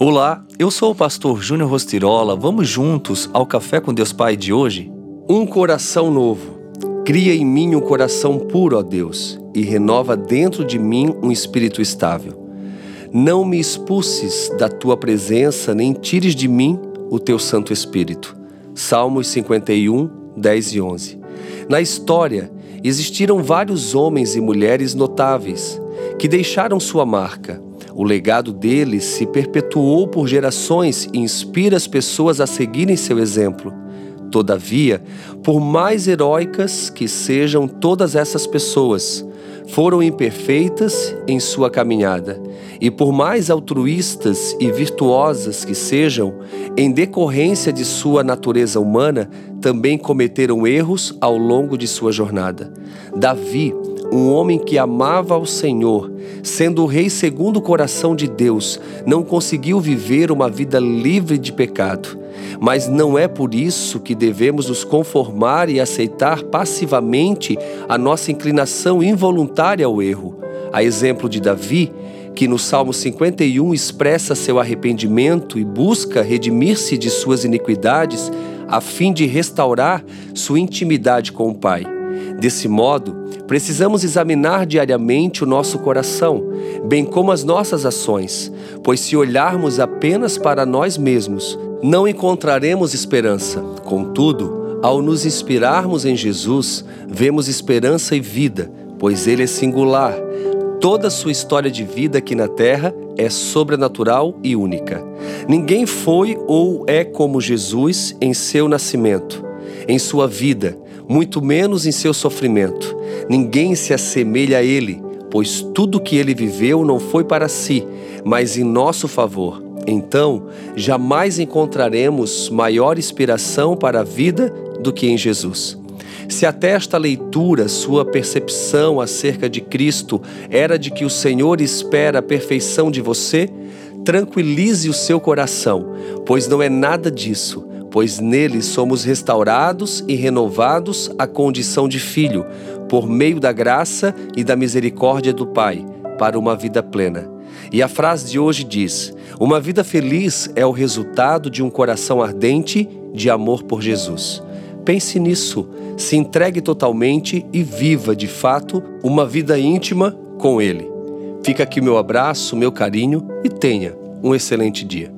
Olá, eu sou o pastor Júnior Rostirola. Vamos juntos ao Café com Deus Pai de hoje? Um coração novo. Cria em mim um coração puro, ó Deus, e renova dentro de mim um espírito estável. Não me expulses da tua presença, nem tires de mim o teu Santo Espírito. Salmos 51, 10 e 11. Na história, existiram vários homens e mulheres notáveis que deixaram sua marca o legado deles se perpetuou por gerações e inspira as pessoas a seguirem seu exemplo. Todavia, por mais heróicas que sejam todas essas pessoas, foram imperfeitas em sua caminhada, e por mais altruístas e virtuosas que sejam, em decorrência de sua natureza humana, também cometeram erros ao longo de sua jornada. Davi um homem que amava ao Senhor, sendo o rei segundo o coração de Deus, não conseguiu viver uma vida livre de pecado. Mas não é por isso que devemos nos conformar e aceitar passivamente a nossa inclinação involuntária ao erro. A exemplo de Davi, que no Salmo 51 expressa seu arrependimento e busca redimir-se de suas iniquidades, a fim de restaurar sua intimidade com o Pai. Desse modo, precisamos examinar diariamente o nosso coração, bem como as nossas ações, pois se olharmos apenas para nós mesmos, não encontraremos esperança. Contudo, ao nos inspirarmos em Jesus, vemos esperança e vida, pois Ele é singular. Toda sua história de vida aqui na Terra é sobrenatural e única. Ninguém foi ou é como Jesus em seu nascimento, em sua vida, muito menos em seu sofrimento. Ninguém se assemelha a ele, pois tudo que ele viveu não foi para si, mas em nosso favor. Então, jamais encontraremos maior inspiração para a vida do que em Jesus. Se até esta leitura sua percepção acerca de Cristo era de que o Senhor espera a perfeição de você, tranquilize o seu coração, pois não é nada disso pois nele somos restaurados e renovados à condição de filho, por meio da graça e da misericórdia do Pai, para uma vida plena. E a frase de hoje diz: Uma vida feliz é o resultado de um coração ardente de amor por Jesus. Pense nisso, se entregue totalmente e viva de fato uma vida íntima com Ele. Fica aqui meu abraço, meu carinho e tenha um excelente dia.